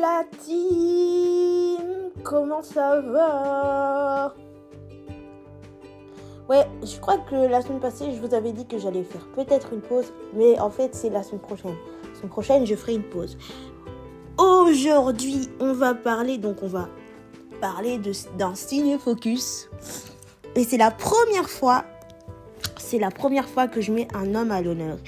la team Comment ça va? Ouais, je crois que la semaine passée, je vous avais dit que j'allais faire peut-être une pause, mais en fait, c'est la semaine prochaine. La semaine prochaine, je ferai une pause. Aujourd'hui, on va parler, donc on va parler d'un ciné focus. Et c'est la première fois, c'est la première fois que je mets un homme à l'honneur.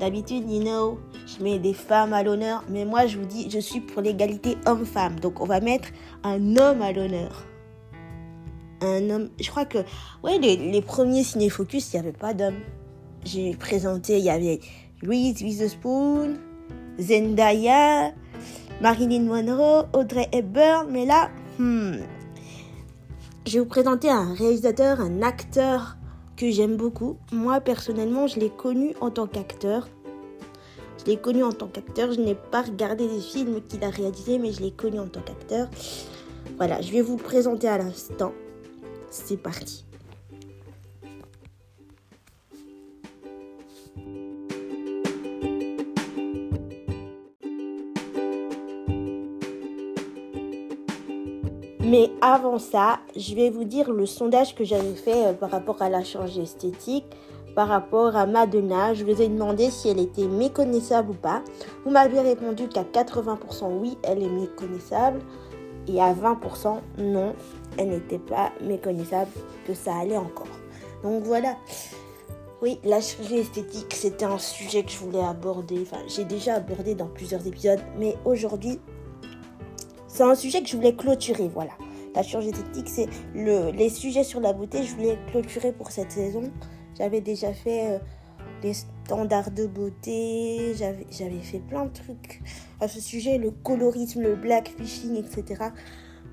D'habitude, you know, je mets des femmes à l'honneur, mais moi, je vous dis, je suis pour l'égalité homme-femme. Donc, on va mettre un homme à l'honneur un homme. Je crois que, ouais, les, premiers ciné-focus, il n'y avait pas d'hommes. J'ai présenté, il y avait Reese Witherspoon, Zendaya, Marilyn Monroe, Audrey Hepburn, mais là, hmm, je vais vous présenter un réalisateur, un acteur que j'aime beaucoup. Moi, personnellement, je l'ai connu en tant qu'acteur. L'ai connu en tant qu'acteur. Je n'ai pas regardé les films qu'il a réalisés, mais je l'ai connu en tant qu'acteur. Voilà, je vais vous présenter à l'instant. C'est parti. Mais avant ça, je vais vous dire le sondage que j'avais fait euh, par rapport à la chirurgie esthétique, par rapport à Madonna. Je vous ai demandé si elle était méconnaissable ou pas. Vous m'avez répondu qu'à 80% oui, elle est méconnaissable. Et à 20% non, elle n'était pas méconnaissable, que ça allait encore. Donc voilà. Oui, la chirurgie esthétique, c'était un sujet que je voulais aborder. Enfin, j'ai déjà abordé dans plusieurs épisodes, mais aujourd'hui, c'est un sujet que je voulais clôturer. Voilà. La chirurgie esthétique, c'est le, les sujets sur la beauté, je voulais clôturer pour cette saison. J'avais déjà fait euh, les standards de beauté, j'avais fait plein de trucs à ce sujet, le colorisme, le blackfishing, etc.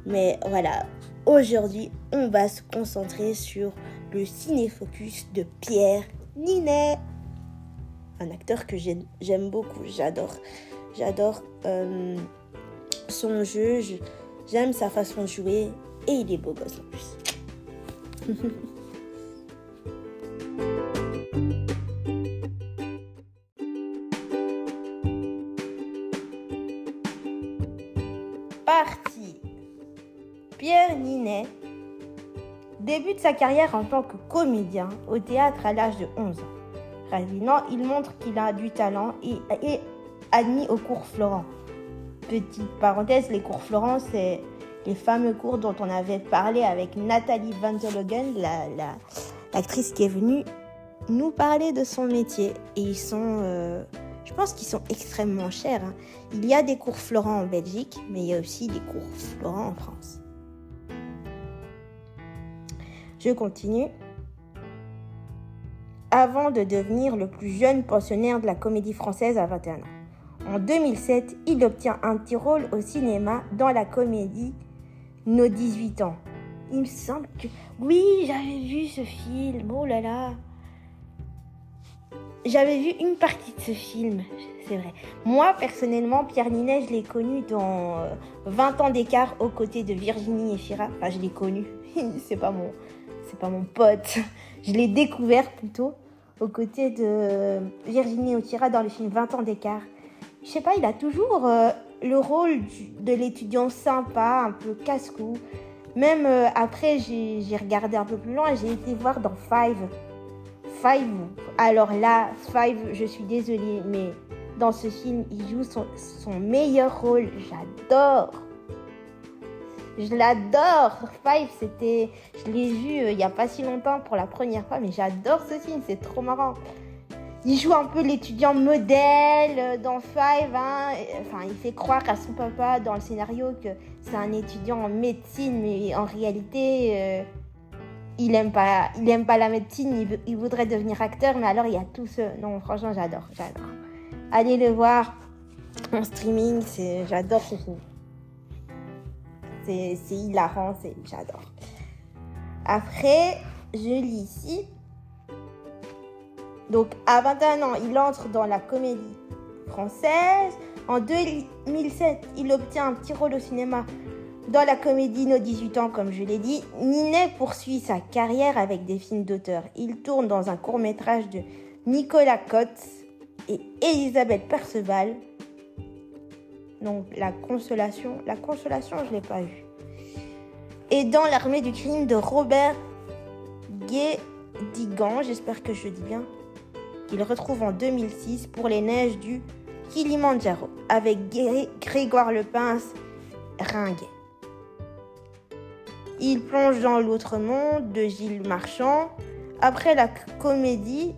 Mais voilà, aujourd'hui, on va se concentrer sur le ciné-focus de Pierre Ninet. Un acteur que j'aime beaucoup, j'adore. J'adore euh, son jeu, j'aime sa façon de jouer et il est beau gosse en plus. sa carrière en tant que comédien au théâtre à l'âge de 11 ans. Rapidement, il montre qu'il a du talent et est admis au cours Florent. Petite parenthèse, les cours Florent, c'est les fameux cours dont on avait parlé avec Nathalie Van Zologen, l'actrice la, qui est venue nous parler de son métier. Et ils sont, euh, je pense qu'ils sont extrêmement chers. Hein. Il y a des cours Florent en Belgique, mais il y a aussi des cours Florent en France. Je continue. Avant de devenir le plus jeune pensionnaire de la comédie française à 21 ans. En 2007, il obtient un petit rôle au cinéma dans la comédie Nos 18 ans. Il me semble que... Oui, j'avais vu ce film. Oh là là. J'avais vu une partie de ce film, c'est vrai. Moi, personnellement, Pierre Ninet, je l'ai connu dans 20 euh, ans d'écart aux côtés de Virginie et Fira. Enfin, je l'ai connu. c'est pas mon, c'est pas mon pote. Je l'ai découvert plutôt aux côtés de Virginie Otira dans le film 20 ans d'écart. Je sais pas, il a toujours euh, le rôle de l'étudiant sympa, un peu casse-cou. Même euh, après, j'ai regardé un peu plus loin, j'ai été voir dans Five. Five, alors là, Five, je suis désolée, mais dans ce film, il joue son meilleur rôle. J'adore je l'adore. Five, c'était. Je l'ai vu euh, il n'y a pas si longtemps pour la première fois, mais j'adore ce film, c'est trop marrant. Il joue un peu l'étudiant modèle euh, dans Five. Hein. Enfin, il fait croire à son papa dans le scénario que c'est un étudiant en médecine, mais en réalité, euh, il n'aime pas, il aime pas la médecine. Il, voudrait devenir acteur, mais alors il y a tout ce. Non, franchement, j'adore, j'adore. Allez le voir en streaming, j'adore ce film. C'est hilarant, j'adore. Après, je lis ici. Donc, à 21 ans, il entre dans la comédie française. En 2007, il obtient un petit rôle au cinéma dans la comédie Nos 18 ans, comme je l'ai dit. Ninet poursuit sa carrière avec des films d'auteur. Il tourne dans un court métrage de Nicolas Cotte et Elisabeth Perceval Donc la consolation, la consolation, je l'ai pas eu. Et dans l'armée du crime de Robert Guédigan, j'espère que je dis bien, qu'il retrouve en 2006 pour les neiges du Kilimanjaro avec Grégoire Lepince Ringuet. Il plonge dans l'autre monde de Gilles Marchand. Après la comédie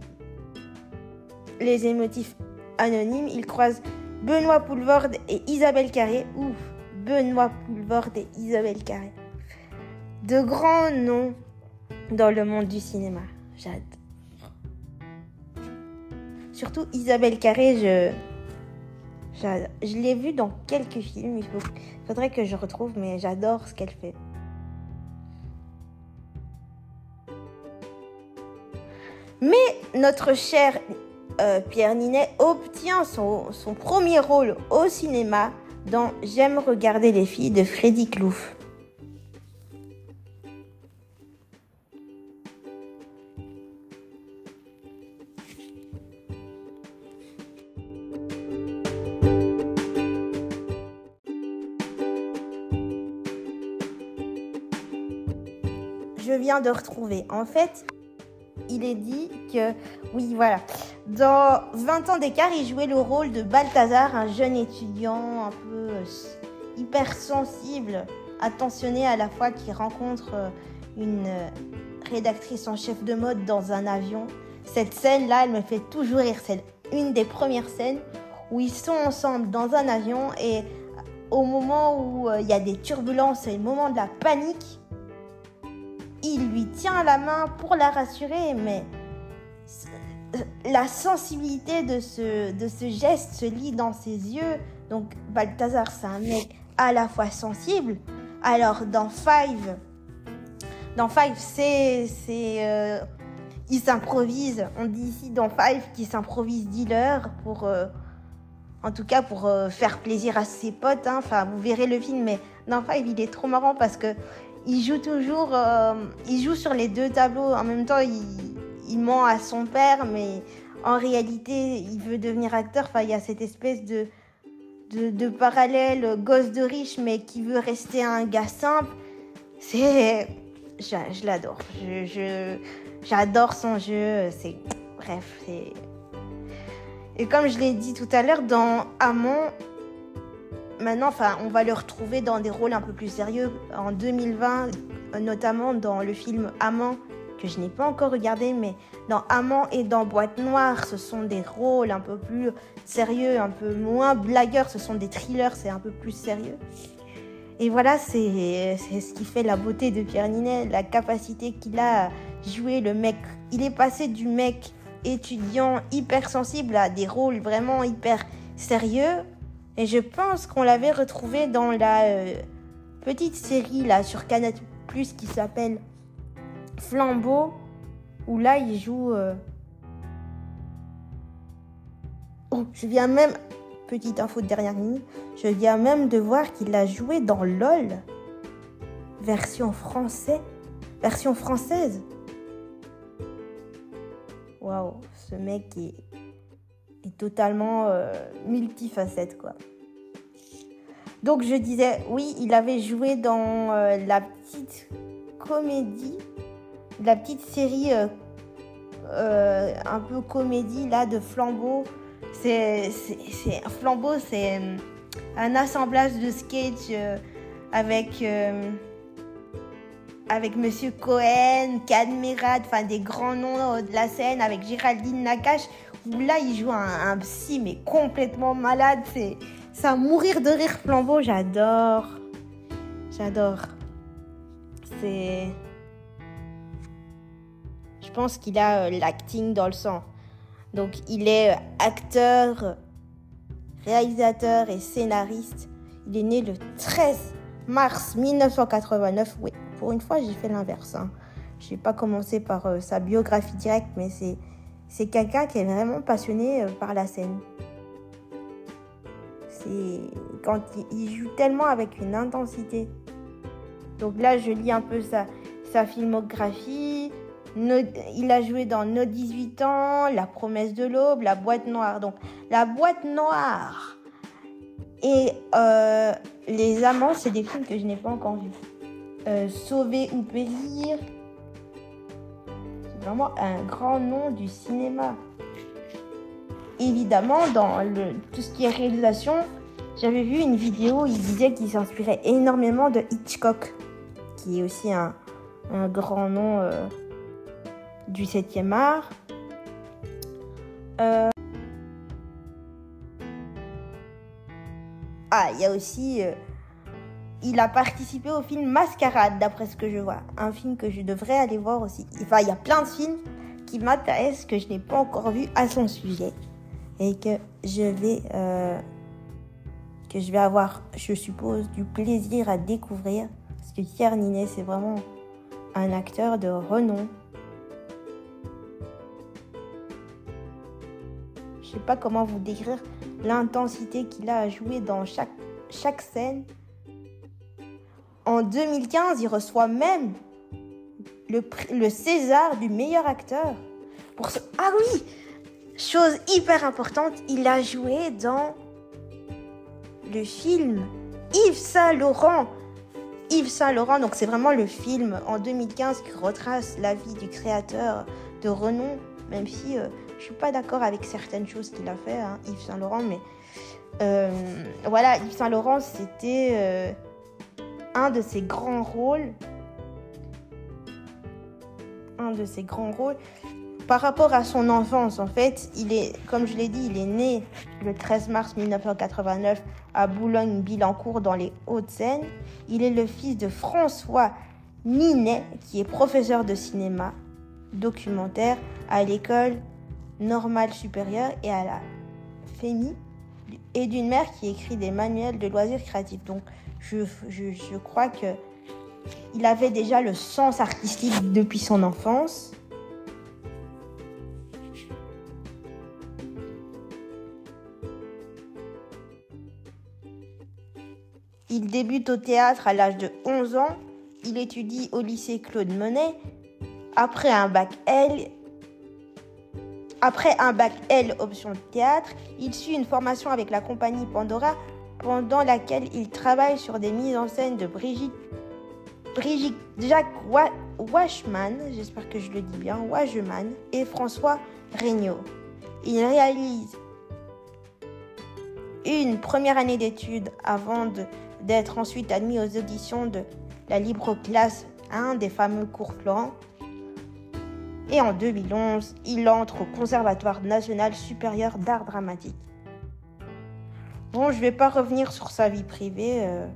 Les émotifs anonymes, il croise Benoît Poulvorde et Isabelle Carré. Ouf, Benoît Poulvorde et Isabelle Carré. De grands noms dans le monde du cinéma. J'adore. Surtout Isabelle Carré, je, je l'ai vue dans quelques films. Il faudrait que je retrouve, mais j'adore ce qu'elle fait. Mais notre cher euh, Pierre Ninet obtient son, son, premier rôle au cinéma dans J'aime regarder les filles de Freddy Klouf. Je viens de retrouver. En fait, il est dit que, oui, voilà, dans 20 ans d'écart, il jouait le rôle de Balthazar, un jeune étudiant un peu euh, hyper sensible, attentionné à la fois qui rencontre euh, une euh, rédactrice en chef de mode dans un avion. Cette scène-là, elle me fait toujours rire. C'est une des premières scènes où ils sont ensemble dans un avion et au moment où il y a des turbulences, c'est le moment de la panique, il lui tient la main pour la rassurer, mais la sensibilité de ce, de ce geste se lit dans ses yeux. Donc Balthazar, c'est un mec à la fois sensible. Alors dans Five, dans Five, c'est, c'est, euh, il s'improvise. On dit ici dans Five qu'il s'improvise dealer pour, euh, en tout cas pour euh, faire plaisir à ses potes. Hein. Enfin, vous verrez le film, mais dans Five, il est trop marrant parce que il joue toujours, il joue sur les deux tableaux. En même temps, il, ment à son père, mais en réalité, il veut devenir acteur. Enfin, il y a cette espèce de, de, parallèle gosse de riche, mais qui veut rester un gars simple. C'est, je, l'adore. Je, j'adore son jeu. C'est, bref, c'est. Et comme je l'ai dit tout à l'heure, dans Amon, Maintenant, enfin, on va le retrouver dans des rôles un peu plus sérieux. En 2020, notamment dans le film Amant, que je n'ai pas encore regardé, mais dans Amant et dans Boîte Noire, ce sont des rôles un peu plus sérieux, un peu moins blagueurs. Ce sont des thrillers, c'est un peu plus sérieux. Et voilà, c'est ce qui fait la beauté de Pierre Ninet, la capacité qu'il a à jouer le mec. Il est passé du mec étudiant hypersensible à des rôles vraiment hyper sérieux et je pense qu'on l'avait retrouvé dans la euh, petite série là sur Canal Plus qui s'appelle Flambeau, où là il joue. Euh, oh, je viens même, petite info de dernière minute, je viens même de voir qu'il a joué dans LOL, version français, version française. Waouh, ce mec est totalement euh, multifacette, quoi. Donc je disais, oui, il avait joué dans euh, la petite comédie, la petite série euh, un peu comédie là de Flambeau. C'est, Flambeau, c'est un assemblage de sketch avec avec Monsieur Cohen, Cadmerade, enfin des grands noms de la scène, avec Géraldine Nakache, là il joue un, psy mais complètement malade. C'est ça mourir de rire flambeau. J'adore, j'adore. C'est, pense qu'il a euh, l'acting dans le sang. Donc il est euh, acteur, réalisateur et scénariste. Il est né le 13 mars 1989. Oui, pour une fois j'ai fait l'inverse. Hein. Je n'ai pas commencé par euh, sa biographie directe, mais c'est c'est quelqu'un qui est vraiment passionné par la scène. C'est quand il joue tellement avec une intensité. Donc là, je lis un peu sa, sa filmographie. Il a joué dans Nos 18 ans, La promesse de l'aube, La boîte noire. Donc la boîte noire, Et euh, Les Amants, c'est des films que je n'ai pas encore vus. Euh, Sauver ou périr. C'est vraiment un grand nom du cinéma. Évidemment, dans tout ce qui est réalisation, j'avais vu une vidéo, il disait qu'il s'inspirait énormément de Hitchcock, qui est aussi un, un grand nom euh, du 7e art. Euh, Ah, il y a aussi. euh, il a participé au film Mascarade, d'après ce que je vois. Un film que je devrais aller voir aussi. Enfin, il y a plein de films qui m'intéressent, que je n'ai pas encore vu à son sujet. Et que je vais. euh, que je vais avoir, je suppose, du plaisir à découvrir. Parce que Pierre Ninet, c'est vraiment un acteur de renom. Sais pas comment vous décrire l'intensité qu'il a à jouer dans chaque, scène. En 2015, il reçoit même le, César du meilleur acteur. Pour. Ah oui Chose hyper importante, il a joué dans le film Yves Saint Laurent. Yves Saint Laurent, donc c'est vraiment le film en 2015 qui retrace la vie du créateur de renom, même si euh, je suis pas d'accord avec certaines choses qu'il a fait, hein, Yves Saint Laurent, mais euh, voilà, Yves Saint Laurent, c'était euh, un de ses grands rôles, un de ses grands rôles. Par rapport à son enfance, en fait, il est, comme je l'ai dit, il est né le 13 mars 1989 à Boulogne-Billancourt dans les Hauts-de-Seine. Il est le fils de François Ninet, qui est professeur de cinéma documentaire à l'école normale supérieure et à la FEMI, et d'une mère qui écrit des manuels de loisirs créatifs. Donc, je, crois que il avait déjà le sens artistique depuis son enfance. Il débute au théâtre à l'âge de 11 ans. Il étudie au lycée Claude Monet. Après un bac L, après un bac L option théâtre, il suit une formation avec la compagnie Pandora pendant laquelle il travaille sur des mises en scène de Brigitte, Brigitte Jacques Wa- Washman, j'espère que je le dis bien, Wageman, et François Regnault. Il réalise une première année d'études avant d'être ensuite admis aux auditions de la libre classe 1 des fameux cours Florent. Et en 2011, il entre au Conservatoire national supérieur d'art dramatique. Bon, je vais pas revenir sur sa vie privée. euh.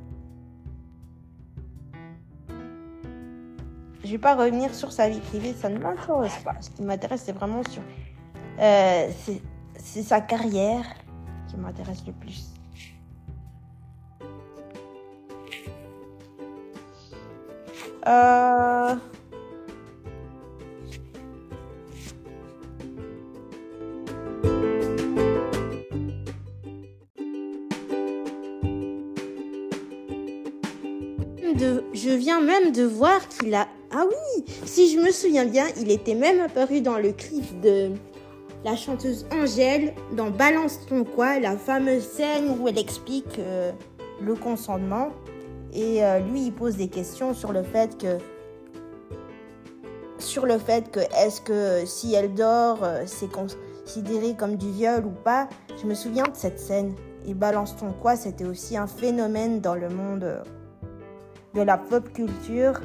Je vais pas revenir sur sa vie privée, ça ne m'intéresse pas. Ce qui m'intéresse, c'est vraiment sur. euh, c'est sa carrière qui m'intéresse le plus. Euh. Même de voir qu'il a. Ah oui, si je me souviens bien, il était même apparu dans le clip de la chanteuse Angèle dans Balance ton quoi, la fameuse scène où elle explique euh, le consentement. Et euh, lui, il pose des questions sur le fait que. Sur le fait que est-ce que si elle dort, euh, c'est considéré comme du viol ou pas. Je me souviens de cette scène. Et Balance ton quoi, c'était aussi un phénomène dans le monde. De la pop culture.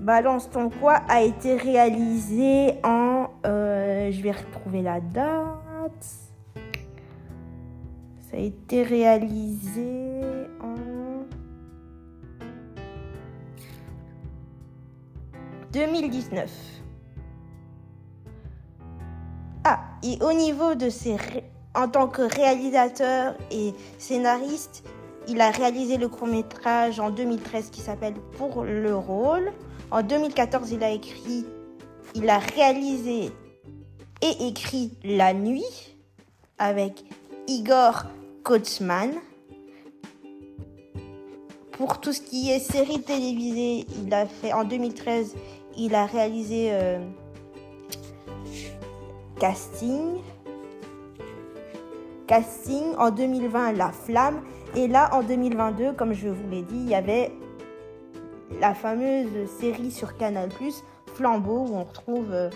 Balance ton quoi a été réalisé en... euh, je vais retrouver la date. Ça a été réalisé en... 2019. Ah, et au niveau de ses... En tant que réalisateur et scénariste, il a réalisé le court métrage en 2013 qui s'appelle Pour le rôle. En 2014, il a écrit, il a réalisé et écrit La nuit avec Igor Kotsman. Pour tout ce qui est série télévisée, il a fait en 2013, il a réalisé euh, Casting. casting. En 2020, La Flamme. Et là, en 2022, comme je vous l'ai dit, il y avait la fameuse série sur Canal+, Flambeau, où on retrouve euh,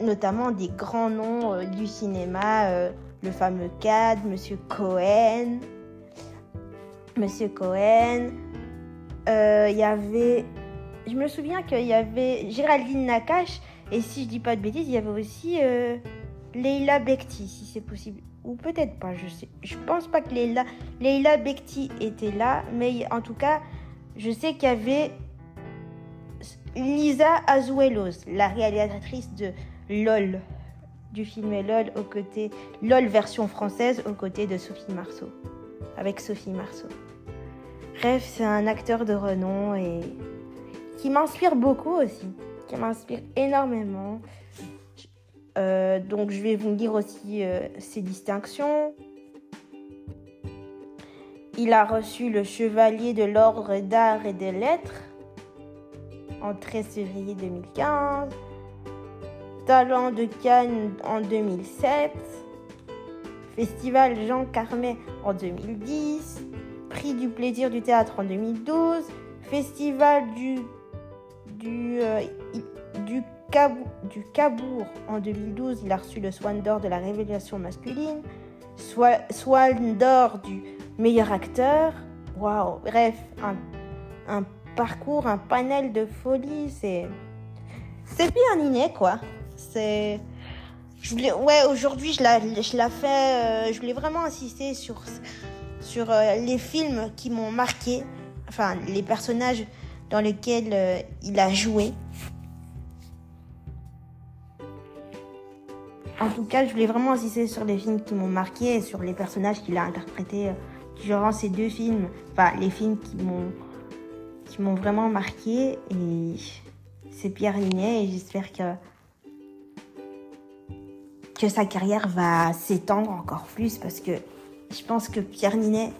notamment des grands noms euh, du cinéma, euh, le fameux Cad, Monsieur Cohen, Monsieur Cohen. Il y avait, je me souviens qu'il y avait Géraldine Nakache, et si je dis pas de bêtises, il y avait aussi Leila Bekti, si c'est possible. Ou peut-être pas, je sais. Je pense pas que Leila, Leila Bekti était là, mais en tout cas, je sais qu'il y avait Lisa Azuelos, la réalisatrice de LOL, du film LOL aux côtés, LOL version française aux côtés de Sophie Marceau, avec Sophie Marceau. Bref, c'est un acteur de renom et qui m'inspire beaucoup aussi, qui m'inspire énormément. Euh, donc je vais vous dire aussi euh, ses distinctions. Il a reçu le chevalier de l'ordre d'art et des lettres en 13 février 2015. Talent de Cannes en 2007. Festival Jean Carmet en 2010. Prix du plaisir du théâtre en 2012. Festival du, du, euh, du, du Cabourg en 2012. Il a reçu le Swan d'or de la révélation masculine. Swan d'or du meilleur acteur. Waouh, bref, un, parcours, un panel de folie. C'est. C'est bien Ninet, quoi. C'est. Ouais, aujourd'hui, je la, je. Euh, je voulais vraiment insister sur, sur euh, les films qui m'ont marqué. Enfin, les personnages dans lesquels euh, il a joué. En tout cas, je voulais vraiment insister sur les films qui m'ont marqué et sur les personnages qu'il a interprétés durant ces deux films, enfin les films qui m'ont qui m'ont vraiment marqué et c'est Pierre Ninet et j'espère que que sa carrière va s'étendre encore plus parce que je pense que Pierre Ninet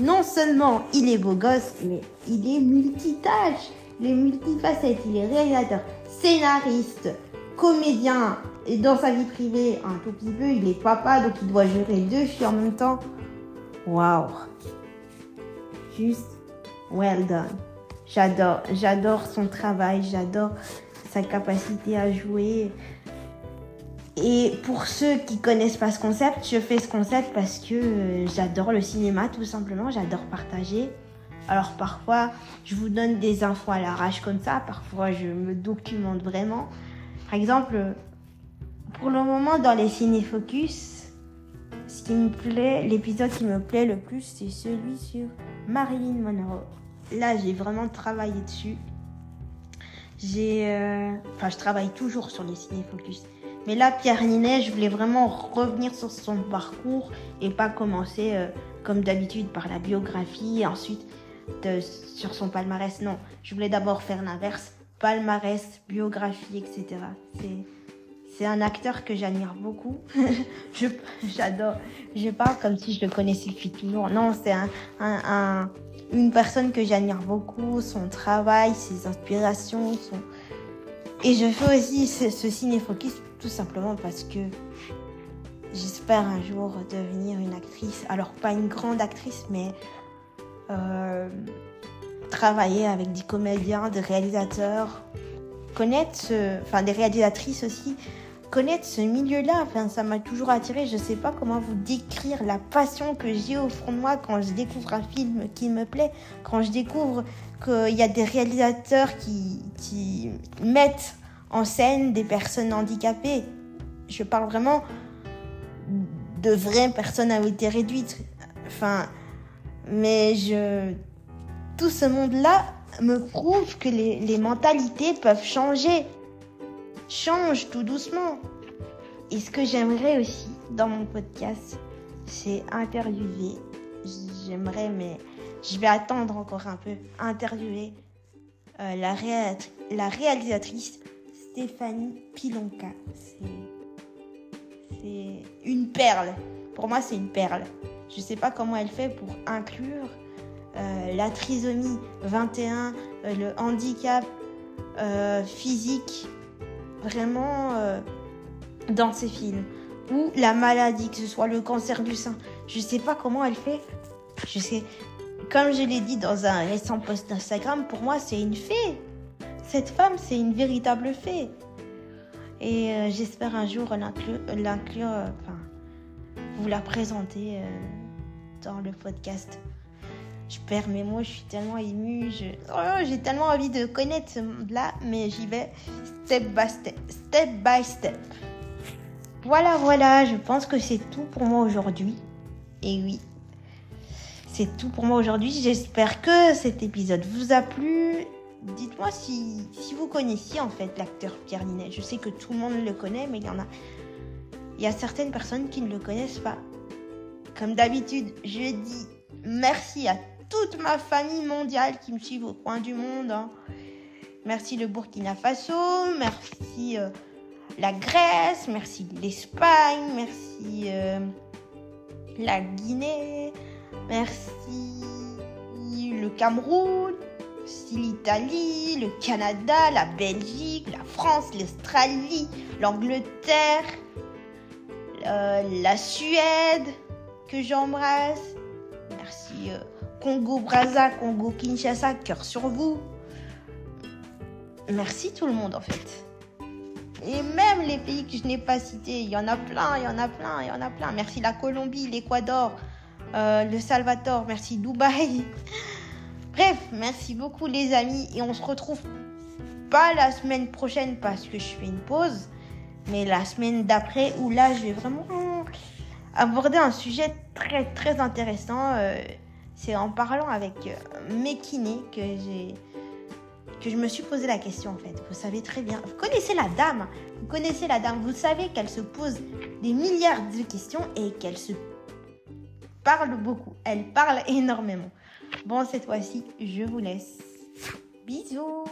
non seulement il est beau gosse mais il est multitâche, il est multifacette, il est réalisateur, scénariste, comédien et dans sa vie privée un tout petit peu, il est papa donc il doit gérer deux filles en même temps. Waouh. Juste well done. J'adore, j'adore son travail, j'adore sa capacité à jouer. Et pour ceux qui connaissent pas ce concept, je fais ce concept parce que euh, j'adore le cinéma tout simplement, j'adore partager. Alors parfois, je vous donne des infos à l'arrache comme ça, parfois je me documente vraiment. Par exemple, pour le moment dans les ciné-focus, ce qui me plaît, l'épisode qui me plaît le plus, c'est celui sur Marilyn Monroe. Là, j'ai vraiment travaillé dessus. J'ai, euh, enfin, je travaille toujours sur les ciné-focus. Mais là, Pierre Ninet, je voulais vraiment revenir sur son parcours et pas commencer euh, comme d'habitude par la biographie et ensuite sur son palmarès. Non, je voulais d'abord faire l'inverse, palmarès, biographie, etc. C'est un acteur que j'admire beaucoup. J'adore. Je parle comme si je le connaissais depuis toujours. Non, c'est un, une personne que j'admire beaucoup, son travail, ses inspirations, son... Et je fais aussi ce, ce tout simplement parce que j'espère un jour devenir une actrice. Alors pas une grande actrice, mais euh, travailler avec des comédiens, des réalisateurs, connaître, enfin des réalisatrices aussi, connaître ce milieu-là, enfin, ça m'a toujours attiré. Je sais pas comment vous décrire la passion que j'ai au fond de moi quand je découvre un film qui me plaît, quand je découvre qu'il y a des réalisateurs qui, qui mettent en scène des personnes handicapées. Je parle vraiment de vraies personnes à mobilité réduite. Enfin, mais je. Tout ce monde-là me prouve que les, mentalités peuvent changer change tout doucement. Et ce que j'aimerais aussi dans mon podcast, c'est interviewer. J'aimerais, mais je vais attendre encore un peu, interviewer euh, la, la réalisatrice Stéphanie Pilonka. C'est une perle. Pour moi, c'est une perle. Je ne sais pas comment elle fait pour inclure la trisomie 21, euh, le handicap physique vraiment euh, dans ces films. ou la maladie, que ce soit le cancer du sein. Je sais pas comment elle fait. Je sais. Comme je l'ai dit dans un récent post Instagram, pour moi, c'est une fée. Cette femme, c'est une véritable fée. Et euh, j'espère un jour l'inclure, euh, enfin, vous la présenter euh, dans le podcast. Je perds mes mots, je suis tellement émue. Oh, j'ai tellement envie de connaître ce monde-là, mais j'y vais step by step. Step by step. Voilà, voilà, je pense que c'est tout pour moi aujourd'hui. Et oui, c'est tout pour moi aujourd'hui. J'espère que cet épisode vous a plu. Dites-moi si, vous connaissiez en fait l'acteur Pierre Ninet. Je sais que tout le monde le connaît, mais il y en a. Il y a certaines personnes qui ne le connaissent pas. Comme d'habitude, je dis merci à toute ma famille mondiale qui me suit au coin du monde. Hein. Merci le Burkina Faso, merci euh, la Grèce, merci l'Espagne, merci euh, la Guinée, merci le Cameroun, merci l'Italie, le Canada, la Belgique, la France, l'Australie, l'Angleterre, euh, la Suède que j'embrasse. Merci Congo Brazza, Congo Kinshasa, cœur sur vous. Merci tout le monde en fait. Et même les pays que je n'ai pas cités, il y en a plein, il y en a plein, il y en a plein. Merci la Colombie, l'Équateur, euh, le Salvador, merci Dubaï. Bref, merci beaucoup les amis et on se retrouve pas la semaine prochaine parce que je fais une pause, mais la semaine d'après où là je vais vraiment aborder un sujet très très intéressant. Euh, c'est en parlant avec euh, mes que j'ai que je me suis posé la question en fait. Vous savez très bien, vous connaissez la dame, vous connaissez la dame, vous savez qu'elle se pose des milliards de questions et qu'elle se parle beaucoup. Elle parle énormément. Bon, cette fois-ci, je vous laisse. Bisous